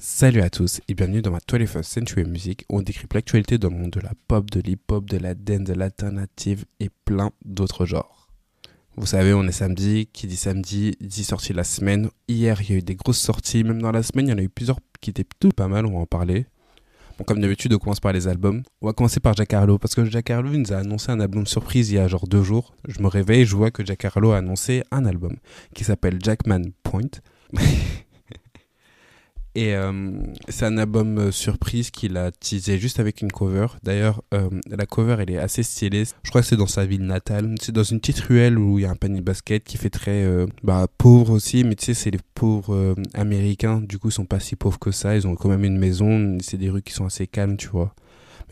Salut à tous et bienvenue dans ma 21st Century Music où on décrypte l'actualité dans le monde de la pop, de l'hip-hop, de la dance, de l'alternative et plein d'autres genres. Vous savez, on est samedi, qui dit samedi dit sortie la semaine. Hier, il y a eu des grosses sorties, même dans la semaine, il y en a eu plusieurs qui étaient plutôt pas mal, on va en parler. Bon, comme d'habitude, on commence par les albums. On va commencer par Jack Harlow parce que Jack Harlow nous a annoncé un album surprise il y a genre deux jours. Je me réveille, je vois que Jack Harlow a annoncé un album qui s'appelle Jackman Point. Et euh, c'est un album euh, surprise qu'il a teasé juste avec une cover. D'ailleurs, euh, la cover, elle est assez stylée. Je crois que c'est dans sa ville natale. C'est dans une petite ruelle où il y a un panier de basket qui fait très bah, pauvre aussi. Mais tu sais, c'est les pauvres américains. Du coup, ils sont pas si pauvres que ça. Ils ont quand même une maison. C'est des rues qui sont assez calmes, tu vois.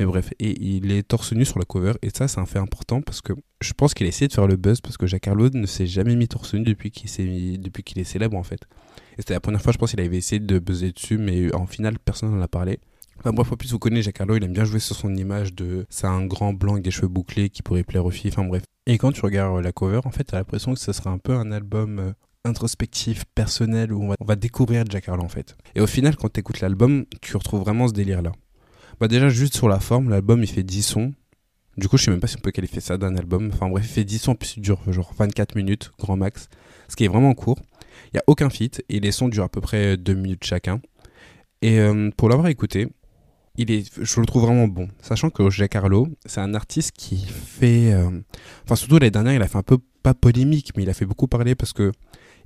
Mais bref, et il est torse nu sur la cover. Et ça, c'est un fait important parce que je pense qu'il a essayé de faire le buzz parce que Jacques Harlow ne s'est jamais mis torse nu depuis qu'il est célèbre en fait. Et c'était la première fois, je pense, qu'il avait essayé de buzzer dessus, mais en final, personne n'en a parlé. Enfin bref, en plus, vous connaissez Jacques Harlow, il aime bien jouer sur son image de c'est un grand blanc avec des cheveux bouclés qui pourrait plaire aux filles, enfin bref. Et quand tu regardes la cover, en fait, t'as l'impression que ce sera un peu un album euh, introspectif, personnel, où on va, découvrir Jack Harlow en fait. Et au final, quand tu écoutes l'album, tu retrouves vraiment ce délire-là. Bah déjà, juste sur la forme, l'album il fait 10 sons. Du coup, je sais même pas si on peut qualifier ça d'un album. Enfin bref, il fait 10 sons, puis il dure genre 24 minutes, grand max. Ce qui est vraiment court. Il n'y a aucun feat et les sons durent à peu près 2 minutes chacun. Et euh, pour l'avoir écouté, il est, je le trouve vraiment bon. Sachant que Jack Harlow, c'est un artiste qui fait. Euh, enfin, surtout l'année dernière, il a fait un peu, pas polémique, mais il a fait beaucoup parler parce que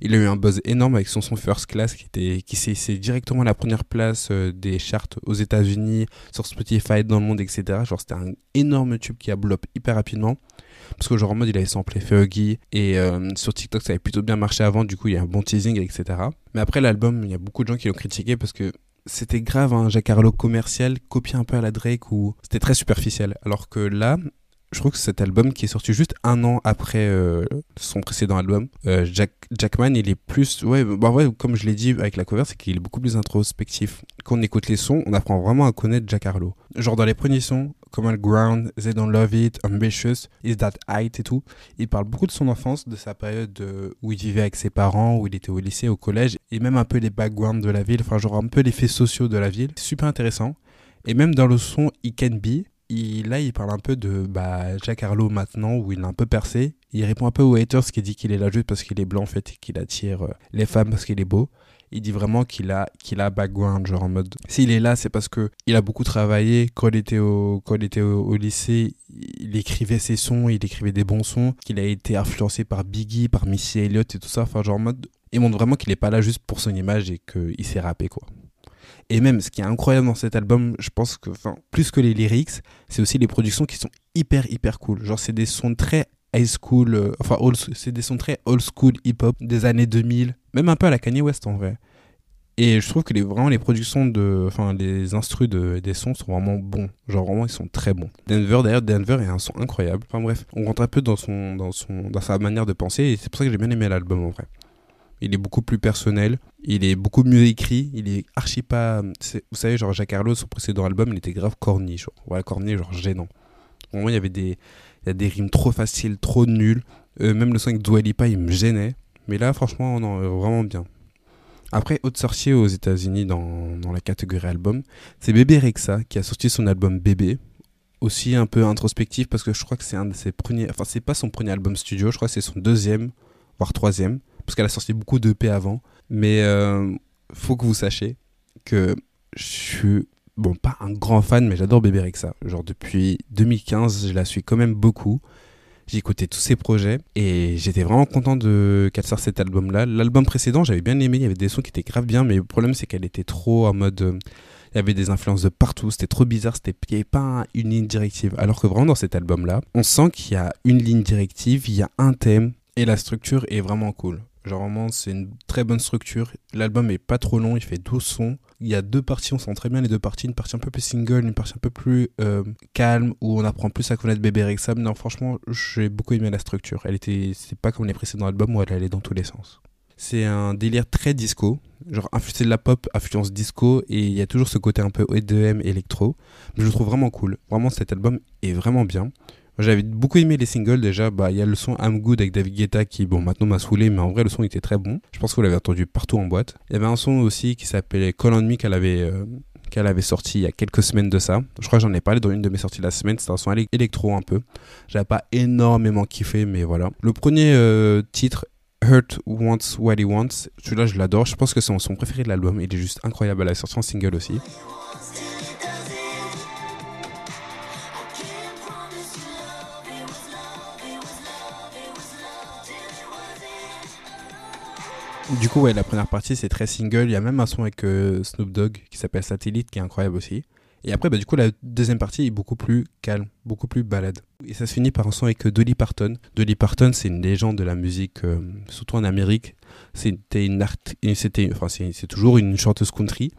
il a eu un buzz énorme avec son son First Class qui, était, qui s'est directement à la première place euh, des charts aux États-Unis, sur Spotify, dans le monde, etc. Genre, c'était un énorme tube qui a blow hyper rapidement. Parce que genre en mode il avait samplé Fergie et euh, sur TikTok ça avait plutôt bien marché avant, du coup il y a un bon teasing, etc. Mais après l'album, il y a beaucoup de gens qui l'ont critiqué parce que c'était grave un Harlow commercial, copié un peu à la Drake ou c'était très superficiel. Alors que là, je trouve que cet album qui est sorti juste un an après euh, son précédent album, euh, Jack, Jackman, il est plus. Ouais, bah ouais comme je l'ai dit avec la cover, c'est qu'il est beaucoup plus introspectif. Quand on écoute les sons, on apprend vraiment à connaître Jack Harlow. Genre dans les premiers sons, Common Ground, They Don't Love It, Ambitious, Is That Height et tout, il parle beaucoup de son enfance, de sa période euh, où il vivait avec ses parents, où il était au lycée, au collège, et même un peu les backgrounds de la ville, enfin genre un peu les faits sociaux de la ville. Super intéressant. Et même dans le son It Can Be, là, il parle un peu de bah, Jack Harlow maintenant, où il a un peu percé. Il répond un peu aux haters qui dit qu'il est là juste parce qu'il est blanc, en fait, et qu'il attire euh, les femmes parce qu'il est beau. Il dit vraiment qu'il a, qu'il a background, genre en mode. S'il est là, c'est parce que il a beaucoup travaillé. Quand il était au, quand il était au, lycée, il écrivait ses sons, il écrivait des bons sons. Qu'il a été influencé par Biggie, par Missy Elliott et tout ça. Enfin, genre en mode. Il montre vraiment qu'il est pas là juste pour son image et qu'il s'est rappé, quoi. Et même, ce qui est incroyable dans cet album, je pense que, enfin, plus que les lyrics, c'est aussi les productions qui sont hyper, hyper cool. Genre, c'est des sons très high school, euh, enfin, c'est des sons très old school hip-hop des années 2000, même un peu à la Kanye West en vrai. Et je trouve que les, vraiment les productions de, enfin, les instrus de, des sons sont vraiment bons. Genre, vraiment, ils sont très bons. Denver, d'ailleurs, Denver est un son incroyable. Enfin, bref, on rentre un peu dans son, dans son, dans sa manière de penser et c'est pour ça que j'ai bien aimé l'album en vrai. Il est beaucoup plus personnel. Il est beaucoup mieux écrit. Il est archi pas. Vous savez, genre Jacques son précédent album, il était grave corny. Genre. Voilà, corny, genre gênant. Au il y avait des, il y a des rimes trop faciles, trop nulles. Euh, même le son avec Dua Lipa, il me gênait. Mais là, franchement, non, vraiment bien. Après, autre sorcier aux États-Unis dans, dans, la catégorie album, c'est Bébé Rexa qui a sorti son album Bébé. Aussi un peu introspectif parce que je crois que c'est un de ses premiers. Enfin, c'est pas son premier album studio, je crois que c'est son deuxième, voire troisième parce qu'elle a sorti beaucoup d'EP avant. Mais euh, faut que vous sachiez que je suis, bon, pas un grand fan, mais j'adore Bébé Rexa. Genre depuis 2015, je la suis quand même beaucoup. J'ai écouté tous ses projets et j'étais vraiment content de qu'elle sorte cet album-là. L'album précédent, j'avais bien aimé, il y avait des sons qui étaient grave bien, mais le problème c'est qu'elle était trop en mode... Euh, il y avait des influences de partout, c'était trop bizarre, c'était, il n'y avait pas une ligne directive. Alors que vraiment dans cet album-là, on sent qu'il y a une ligne directive, il y a un thème et la structure est vraiment cool. Genre vraiment, c'est une très bonne structure. L'album est pas trop long, il fait 12 sons. Il y a deux parties, on sent très bien les deux parties. Une partie un peu plus single, une partie un peu plus euh, calme, où on apprend plus à connaître Bébé Rexham. Non, franchement, j'ai beaucoup aimé la structure. Elle était, c'est pas comme les précédents albums où elle allait dans tous les sens. C'est un délire très disco, genre c'est de la pop, influence disco, et il y a toujours ce côté un peu EDM, électro. Mais je le trouve vraiment cool. Vraiment, cet album est vraiment bien. J'avais beaucoup aimé les singles déjà. Bah, il y a le son I'm Good avec David Guetta qui, bon, maintenant m'a saoulé, mais en vrai, le son était très bon. Je pense que vous l'avez entendu partout en boîte. Il y avait un son aussi qui s'appelait Call on Me qu'elle avait, euh, qu'elle avait sorti il y a quelques semaines de ça. Je crois que j'en ai parlé dans une de mes sorties de la semaine. C'était un son électro un peu. J'avais pas énormément kiffé, mais voilà. Le premier euh, titre, Hurt Wants What He Wants, celui-là, je l'adore. Je pense que c'est son son préféré de l'album. Il est juste incroyable. Elle a sorti en single aussi. Du coup, ouais, la première partie, c'est très single. Il y a même un son avec euh, Snoop Dogg qui s'appelle Satellite, qui est incroyable aussi. Et après, bah, du coup, la deuxième partie est beaucoup plus calme, beaucoup plus balade. Et ça se finit par un son avec euh, Dolly Parton. Dolly Parton, c'est une légende de la musique, euh, surtout en Amérique. C'était une c'était, enfin, c'est toujours une chanteuse country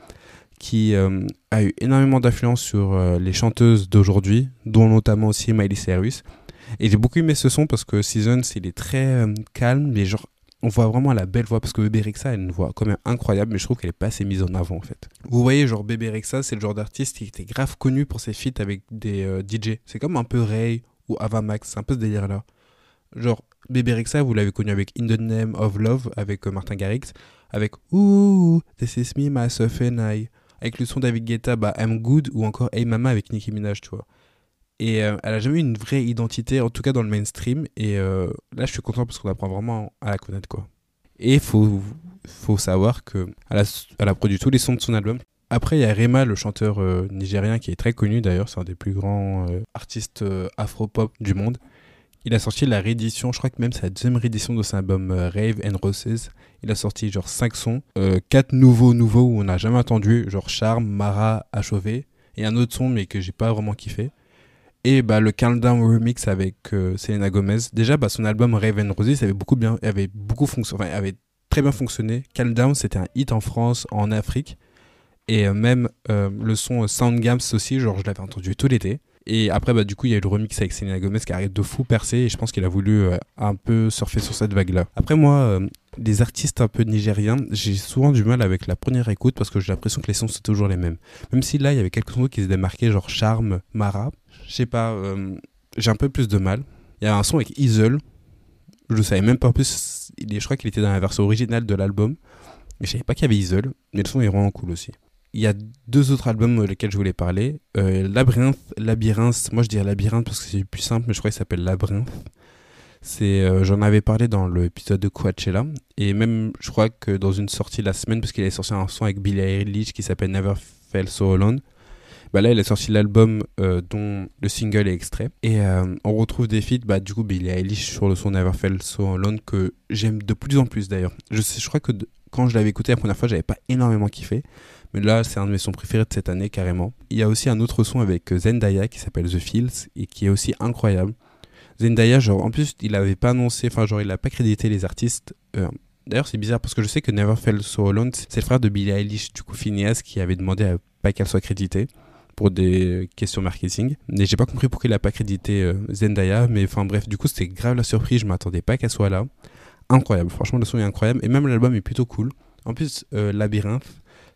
qui a eu énormément d'influence sur les chanteuses d'aujourd'hui, dont notamment aussi Miley Cyrus. Et j'ai beaucoup aimé ce son parce que Seasons, il est très calme, mais genre on voit vraiment la belle voix parce que Bébé Rexa a une voix quand même incroyable mais je trouve qu'elle est pas assez mise en avant en fait. Vous voyez genre Bébé Rexa c'est le genre d'artiste qui était grave connu pour ses feats avec des euh, DJ. C'est comme un peu Ray ou Avamax, c'est un peu ce délire là. Genre Bébé Rexa vous l'avez connu avec In the Name of Love avec euh, Martin Garrix, avec Ooh This is me myself and I, avec le son David Guetta bah I'm Good ou encore Hey Mama avec Nicki Minaj tu vois. Et euh, elle a jamais eu une vraie identité, en tout cas dans le mainstream. Et euh, là, je suis content parce qu'on apprend vraiment à la connaître, quoi. Et faut, faut savoir a, elle a produit tous les sons de son album. Après, il y a Rema, le chanteur euh, nigérien, qui est très connu d'ailleurs. C'est un des plus grands artistes afro-pop du monde. Il a sorti la réédition, je crois que même sa deuxième réédition de son album Rave and Roses. Il a sorti genre 5 sons, 4 nouveaux nouveaux où on n'a jamais entendu, genre Charme, Mara, Achové, et un autre son mais que j'ai pas vraiment kiffé. Et bah, le Countdown Remix avec euh, Selena Gomez. Déjà, bah, son album Raven Roses avait beaucoup, bien, avait beaucoup fonctionné, enfin, avait très bien fonctionné. Countdown, c'était un hit en France, en Afrique. Et euh, même euh, le son Sound Games aussi, genre je l'avais entendu tout l'été. Et après, bah, du coup, il y a eu le remix avec Selena Gomez qui arrête de fou percer. Et je pense qu'il a voulu un peu surfer sur cette vague-là. Après, moi, des artistes un peu nigériens, j'ai souvent du mal avec la première écoute parce que j'ai l'impression que les sons sont toujours les mêmes. Même si là, il y avait quelques sons qui se démarquaient, genre Charme, Mara je sais pas, euh, j'ai un peu plus de mal. Il y a un son avec Isle, je ne savais même pas plus, je crois qu'il était dans la version originale de l'album, mais je savais pas qu'il y avait Isle, mais le son est vraiment cool aussi. Il y a deux autres albums euh, lesquels je voulais parler. Euh, Labyrinthe, Labyrinthe, moi je dirais Labyrinthe parce que c'est plus simple, mais je crois qu'il s'appelle Labyrinthe. C'est, j'en avais parlé dans l'épisode de Coachella et même je crois que dans une sortie la semaine parce qu'il avait sorti un son avec Billie Eilish qui s'appelle Never Felt So Alone bah là, il a sorti l'album euh, dont le single est extrait. Et euh, on retrouve des feats, bah, du coup, Billie Eilish sur le son Never Felt So Alone que j'aime de plus en plus d'ailleurs. Je, sais, crois que quand je l'avais écouté la première fois, j'avais pas énormément kiffé. Mais là, c'est un de mes sons préférés de cette année, carrément. Il y a aussi un autre son avec Zendaya qui s'appelle The Fields et qui est aussi incroyable. Zendaya, genre, en plus, il avait pas annoncé, enfin, genre, il a pas crédité les artistes. Euh, d'ailleurs, c'est bizarre parce que je sais que Never Felt So Alone, c'est le frère de Billie Eilish, du coup, Phineas, qui avait demandé à pas qu'elle soit créditée des questions marketing. Et j'ai pas compris pourquoi il a pas crédité euh, Zendaya, mais enfin bref, du coup c'était grave la surprise, je m'attendais pas qu'elle soit là. Incroyable, franchement le son est incroyable et même l'album est plutôt cool. En plus, euh, Labyrinthe,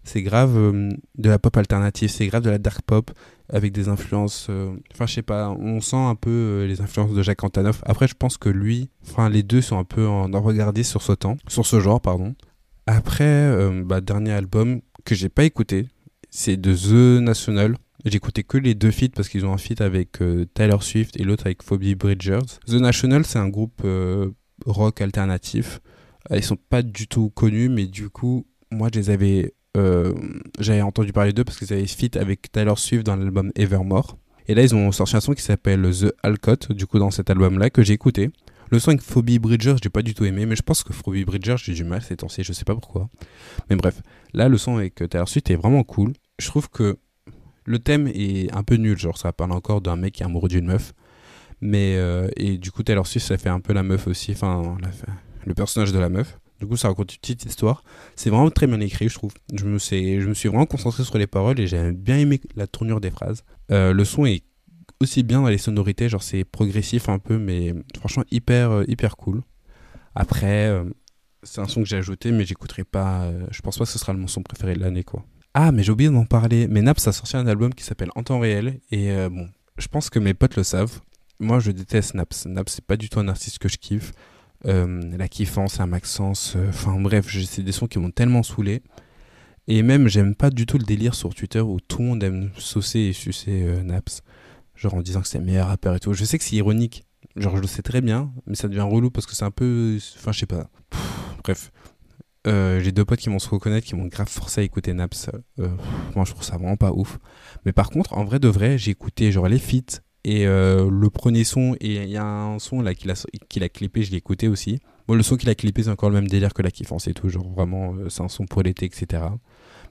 c'est grave euh, de la pop alternative, c'est grave de la dark pop avec des influences. Enfin, je sais pas, on sent un peu les influences de Jacques Antonoff. Après, je pense que lui, enfin, les deux sont un peu en regardé sur ce temps, sur ce genre, pardon. Après, bah, dernier album que j'ai pas écouté, c'est de The National. Écouté que les deux feats parce qu'ils ont un feat avec euh, Taylor Swift et l'autre avec Phoebe Bridgers. The National, c'est un groupe euh, rock alternatif. Euh, ils sont pas du tout connus, mais du coup, moi, je les avais, j'avais entendu parler d'eux parce qu'ils avaient feat avec Taylor Swift dans l'album Evermore. Et là, ils ont sorti un son qui s'appelle The Alcott, du coup, dans cet album-là, que j'ai écouté. Le son avec Phoebe Bridgers, j'ai pas du tout aimé, mais je pense que Phoebe Bridgers, j'ai du mal ces temps-ci, je sais pas pourquoi. Mais bref, là, le son avec Taylor Swift est vraiment cool. Je trouve que le thème est un peu nul, genre ça parle encore d'un mec qui est amoureux d'une meuf. Mais, euh, et du coup, Taylor Swift, ça fait un peu la meuf aussi, enfin, le personnage de la meuf. Du coup, ça raconte une petite histoire. C'est vraiment très bien écrit, je trouve. Je me, suis, vraiment concentré sur les paroles et j'ai bien aimé la tournure des phrases. Euh, le son est aussi bien dans les sonorités, genre c'est progressif un peu, mais franchement hyper, euh, hyper cool. Après, c'est un son que j'ai ajouté, mais j'écouterai pas. je pense pas que ce sera mon son préféré de l'année, quoi. Ah, mais j'ai oublié d'en parler. Mais Naps a sorti un album qui s'appelle En temps réel. Et euh, bon, je pense que mes potes le savent. moi je déteste Naps. Naps, c'est pas du tout un artiste que je kiffe. Euh, la kiffance, la Maxence, enfin bref, c'est des sons qui m'ont tellement saoulé. Et même, j'aime pas du tout le délire sur Twitter où tout le monde aime saucer et sucer euh, Naps. Genre en disant que c'est le meilleur rappeur et tout. Je sais que c'est ironique. Genre, je le sais très bien, mais ça devient relou parce que c'est un peu. Enfin, je sais pas. bref. J'ai deux potes qui vont se reconnaître, qui m'ont grave forcé à écouter Naps. moi, je trouve ça vraiment pas ouf. Mais par contre, en vrai de vrai, j'ai écouté genre les feats, et euh, le premier son, et il y a un son là qu'il a, clippé, je l'ai écouté aussi. Bon, le son qu'il a clippé, c'est encore le même délire que la kiffance et tout. Genre vraiment, euh, c'est un son pour l'été, etc.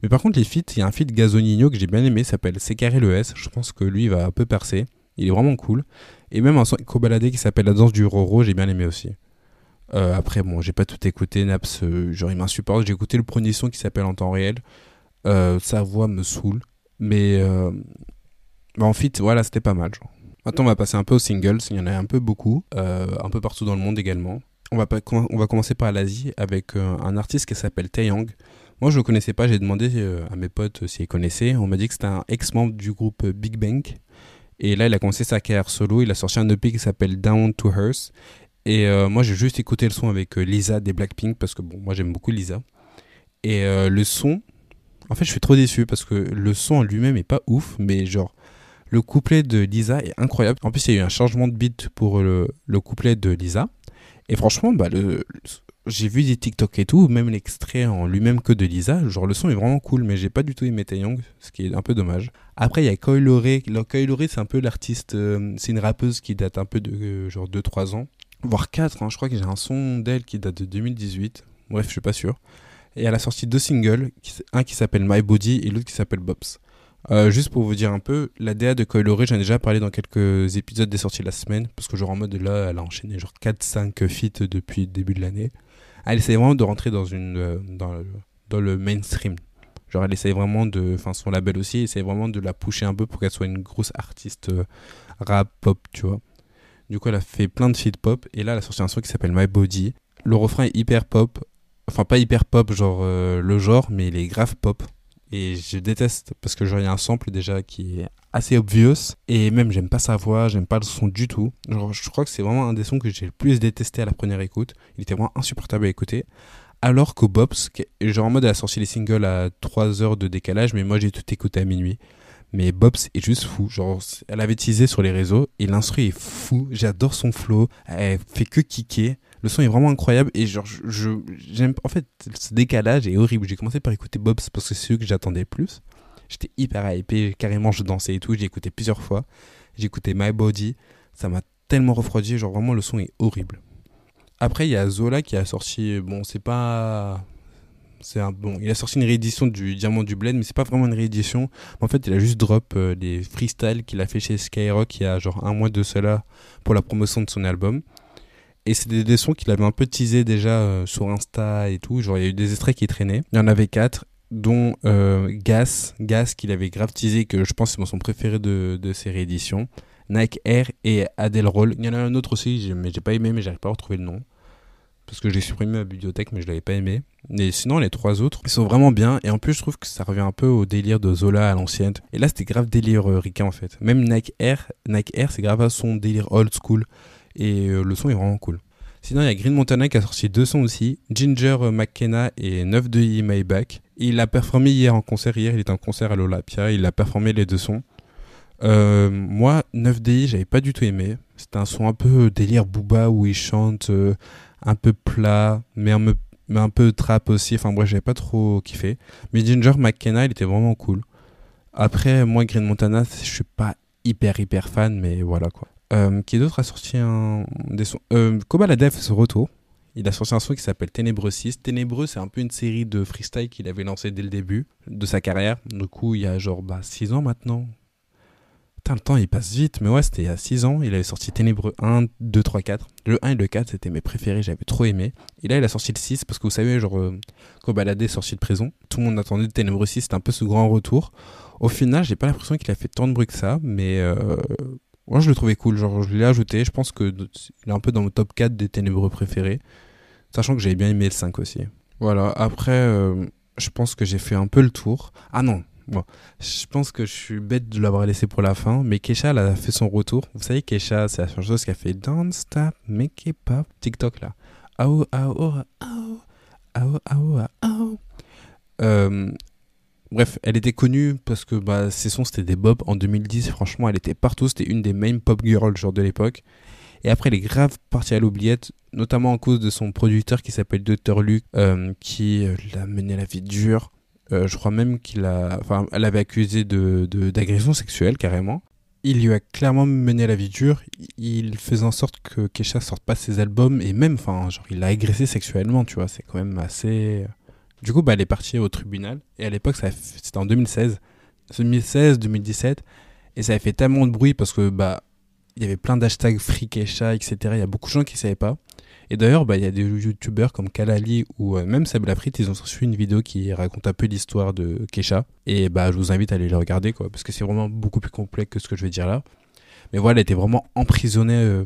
Mais par contre, les feats, il y a un feat Gazonino que j'ai bien aimé, s'appelle C'est carré le S. Je pense que lui, va un peu percer. Il est vraiment cool. Et même un son Kobalade qui s'appelle La danse du Roro, j'ai bien aimé aussi. Euh, après, bon, j'ai pas tout écouté. Naps, genre, il m'insupporte. J'ai écouté le premier son qui s'appelle En temps réel. sa voix me saoule. Mais en fait, voilà, c'était pas mal. Genre. Maintenant, on va passer un peu aux singles. Il y en a un peu beaucoup, euh, un peu partout dans le monde également. On va, on va commencer par l'Asie avec euh, un artiste qui s'appelle Taeyang. Moi, je le connaissais pas. J'ai demandé euh, à mes potes s'ils connaissaient. On m'a dit que c'était un ex-membre du groupe Big Bang. Et là, il a commencé sa carrière solo. Il a sorti un EP qui s'appelle Down to Earth. Et moi, j'ai juste écouté le son avec Lisa des Blackpink parce que bon, moi, j'aime beaucoup Lisa. Et le son, en fait, je suis trop déçu parce que le son en lui-même est pas ouf, mais genre, le couplet de Lisa est incroyable. En plus, il y a eu un changement de beat pour le, couplet de Lisa. Et franchement, bah, j'ai vu des TikTok et tout, même l'extrait en lui-même que de Lisa. Genre, le son est vraiment cool, mais j'ai pas du tout aimé Taeyong, ce qui est un peu dommage. Après, il y a Koi Loré. Koi Loré, c'est un peu l'artiste. Euh, c'est une rappeuse qui date un peu de euh, genre 2-3 ans, voire 4. Hein. je crois que j'ai un son d'elle qui date de 2018. Bref, je suis pas sûr. Et elle a sorti deux singles, un qui s'appelle My Body et l'autre qui s'appelle Bobs. Euh, juste pour vous dire un peu, la DA de Coiloré, j'en ai déjà parlé dans quelques épisodes des sorties de la semaine, parce que genre en mode là, elle a enchaîné genre 4-5 feats depuis le début de l'année. Elle essaie vraiment de rentrer dans, une, euh, dans, dans le mainstream. Genre elle essaie vraiment de, enfin son label aussi, essaie vraiment de la pousser un peu pour qu'elle soit une grosse artiste euh, rap pop, tu vois. Du coup elle a fait plein de feats pop, et là elle a sorti un son qui s'appelle My Body. Le refrain est hyper pop, enfin pas hyper pop genre le genre, mais il est grave pop. Et je déteste parce que genre, il y a un sample déjà qui est assez obvious. Et même, j'aime pas sa voix, j'aime pas le son du tout. Genre, je crois que c'est vraiment un des sons que j'ai le plus détesté à la première écoute. Il était vraiment insupportable à écouter. Alors que Bobs, genre en mode, elle a sorti les singles à 3 heures de décalage, mais moi j'ai tout écouté à minuit. Mais Bobs est juste fou. Genre, elle avait teasé sur les réseaux et l'instru est fou. J'adore son flow. Elle fait que kicker. Le son est vraiment incroyable et genre, je, j'aime. En fait, ce décalage est horrible. J'ai commencé par écouter Bob's parce que c'est celui que j'attendais plus. J'étais hyper hypé, carrément, je dansais et tout. J'ai écouté plusieurs fois. J'ai écouté My Body. Ça m'a tellement refroidi. Genre, vraiment, le son est horrible. Après, il y a Zola qui a sorti. Bon, c'est pas. C'est un bon. Il a sorti une réédition du Diamant du Bled, mais c'est pas vraiment une réédition. En fait, il a juste drop euh, des freestyles qu'il a fait chez Skyrock il y a genre un mois de cela pour la promotion de son album. Et c'était des sons qu'il avait un peu teasé déjà euh, sur Insta et tout. Genre, il y a eu des extraits qui traînaient. Il y en avait quatre, dont euh, Gas, Gas qu'il avait grave teasé, que je pense c'est mon son préféré de, de ces rééditions. Nike Air et Adele Roll. Il y en a un autre aussi, mais j'ai pas aimé, mais j'arrive pas à retrouver le nom. Parce que j'ai supprimé ma bibliothèque, mais je l'avais pas aimé. Mais sinon, les trois autres, ils sont vraiment bien. Et en plus, je trouve que ça revient un peu au délire de Zola à l'ancienne. Et là, c'était grave délire euh, en fait. Même Nike Air, Nike Air, c'est grave à son délire old school. Et euh, le son est vraiment cool. Sinon, il y a Green Montana qui a sorti deux sons aussi, Ginger McKenna et 9 de My Back. Il a performé hier en concert, hier il était en concert à l'Olympia, il a performé les deux sons. Euh, moi, 9DI, j'avais pas du tout aimé. C'était un son un peu délire booba où il chante euh, un peu plat, mais un, mais peu trap aussi. Enfin bref, j'avais pas trop kiffé. Mais Ginger McKenna, il était vraiment cool. Après, moi, Green Montana, je suis pas hyper hyper fan, mais voilà quoi. Euh, qui d'autre a sorti un des sons? Euh, Kobalade fait son retour. Il a sorti un son qui s'appelle Ténébreux 6. Ténébreux, c'est un peu une série de freestyle qu'il avait lancé dès le début de sa carrière. Du coup, il y a genre 6 bah, ans maintenant. Putain, le temps il passe vite, mais ouais, c'était il y a 6 ans. Il avait sorti Ténébreux 1, 2, 3, 4. Le 1 et le 4, c'était mes préférés, j'avais trop aimé. Et là, il a sorti le 6 parce que vous savez, genre, euh, Kobalade est sorti de prison. Tout le monde attendait Ténébreux 6, c'était un peu ce grand retour. Au final, j'ai pas l'impression qu'il a fait tant de bruit que ça, mais euh, moi, je le trouvais cool. Genre, je l'ai ajouté. Je pense qu'il est un peu dans mon top 4 des ténébreux préférés. Sachant que j'avais bien aimé le 5 aussi. Voilà. Après, euh, je pense que j'ai fait un peu le tour. Ah non. Bon, je pense que je suis bête de l'avoir laissé pour la fin, mais Kesha, elle a fait son retour. Vous savez, Kesha, c'est la chanteuse qui a fait Don't Stop, Make It Pop, TikTok là. Ah ah ah euh, bref, elle était connue parce que bah, ses sons c'était des bob. En 2010, franchement, elle était partout. C'était une des main pop girls genre de l'époque. Et après, elle est grave partie à l'oubliette, notamment en cause de son producteur qui s'appelle Dr. Luke, euh, qui euh, l'a mené à la vie dure. Je crois même qu'il a, enfin, elle avait accusé de d'agression sexuelle carrément. Il lui a clairement mené la vie dure. Il faisait en sorte que Kesha sorte pas ses albums et même, enfin, genre, il l'a agressé sexuellement, tu vois. C'est quand même assez. Du coup, bah, elle est partie au tribunal. Et à l'époque, c'était en 2016. 2016, 2017. Et ça a fait tellement de bruit parce que, bah, il y avait plein d'hashtags Free Kesha, etc. Il y a beaucoup de gens qui savaient pas. Et d'ailleurs, bah, il y a des youtubeurs comme Kalali ou euh, même Seb Lafrit, ils ont reçu une vidéo qui raconte un peu l'histoire de Kesha. Et bah, je vous invite à aller le regarder, quoi, parce que c'est vraiment beaucoup plus complet que ce que je vais dire là. Mais voilà, elle était vraiment emprisonnée euh,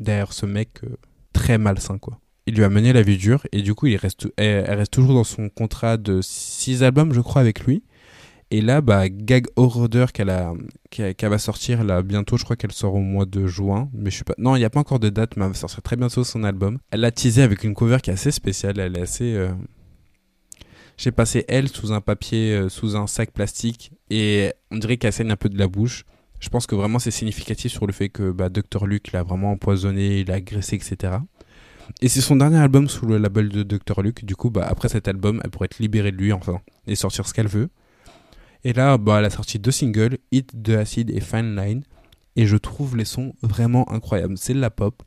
derrière ce mec euh, très malsain, quoi. Il lui a mené la vie dure, et du coup, il reste, elle, reste toujours dans son contrat de 6 albums, je crois, avec lui. Et là, bah, Gag Order qu'elle va sortir bientôt, je crois qu'elle sort au mois de juin, mais je. Non, il n'y a pas encore de date, mais elle va sortir très bientôt son album. Elle l'a teasé avec une cover qui est assez spéciale, elle est assez. Euh, j'ai passé elle sous un papier, euh, sous un sac plastique, et on dirait qu'elle saigne un peu de la bouche. Je pense que vraiment c'est significatif sur le fait que bah, Dr. Luke l'a vraiment empoisonné, l'a agressé, etc. Et c'est son dernier album sous le label de Dr. Luke. Du coup, bah, après cet album, elle pourrait être libérée de lui, enfin, et sortir ce qu'elle veut. Et là, bah, elle a sorti deux singles, Hit de Acid et Fine Line. Et je trouve les sons vraiment incroyables. C'est de la pop.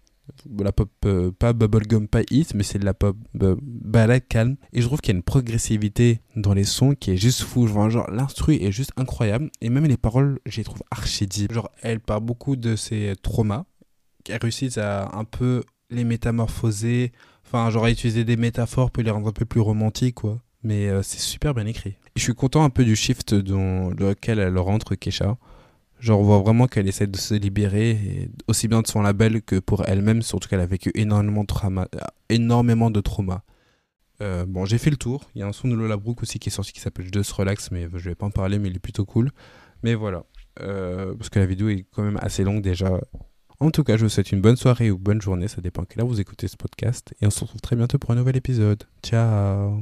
La pop, euh, pas bubblegum, pas hit, mais c'est de la pop euh, balade calme. Et je trouve qu'il y a une progressivité dans les sons qui est juste fou. Genre, l'instru est juste incroyable. Et même les paroles, je les trouve archi Genre, elle parle beaucoup de ses traumas. Elle réussit à un peu les métamorphoser. Enfin, genre, à utiliser des métaphores pour les rendre un peu plus romantiques, quoi. Mais euh, c'est super bien écrit je suis content un peu du shift dans lequel elle rentre, Kesha. Genre, on voit vraiment qu'elle essaie de se libérer, aussi bien de son label que pour elle-même, surtout qu'elle a vécu énormément de trauma. Énormément de trauma. Euh, bon, j'ai fait le tour. Il y a un son de Lola Brooke aussi qui est sorti qui s'appelle Just Relax, mais je vais pas en parler, mais il est plutôt cool. Mais voilà. Euh, parce que la vidéo est quand même assez longue déjà. En tout cas, je vous souhaite une bonne soirée ou bonne journée, ça dépend quelle heure vous écoutez ce podcast. Et on se retrouve très bientôt pour un nouvel épisode. Ciao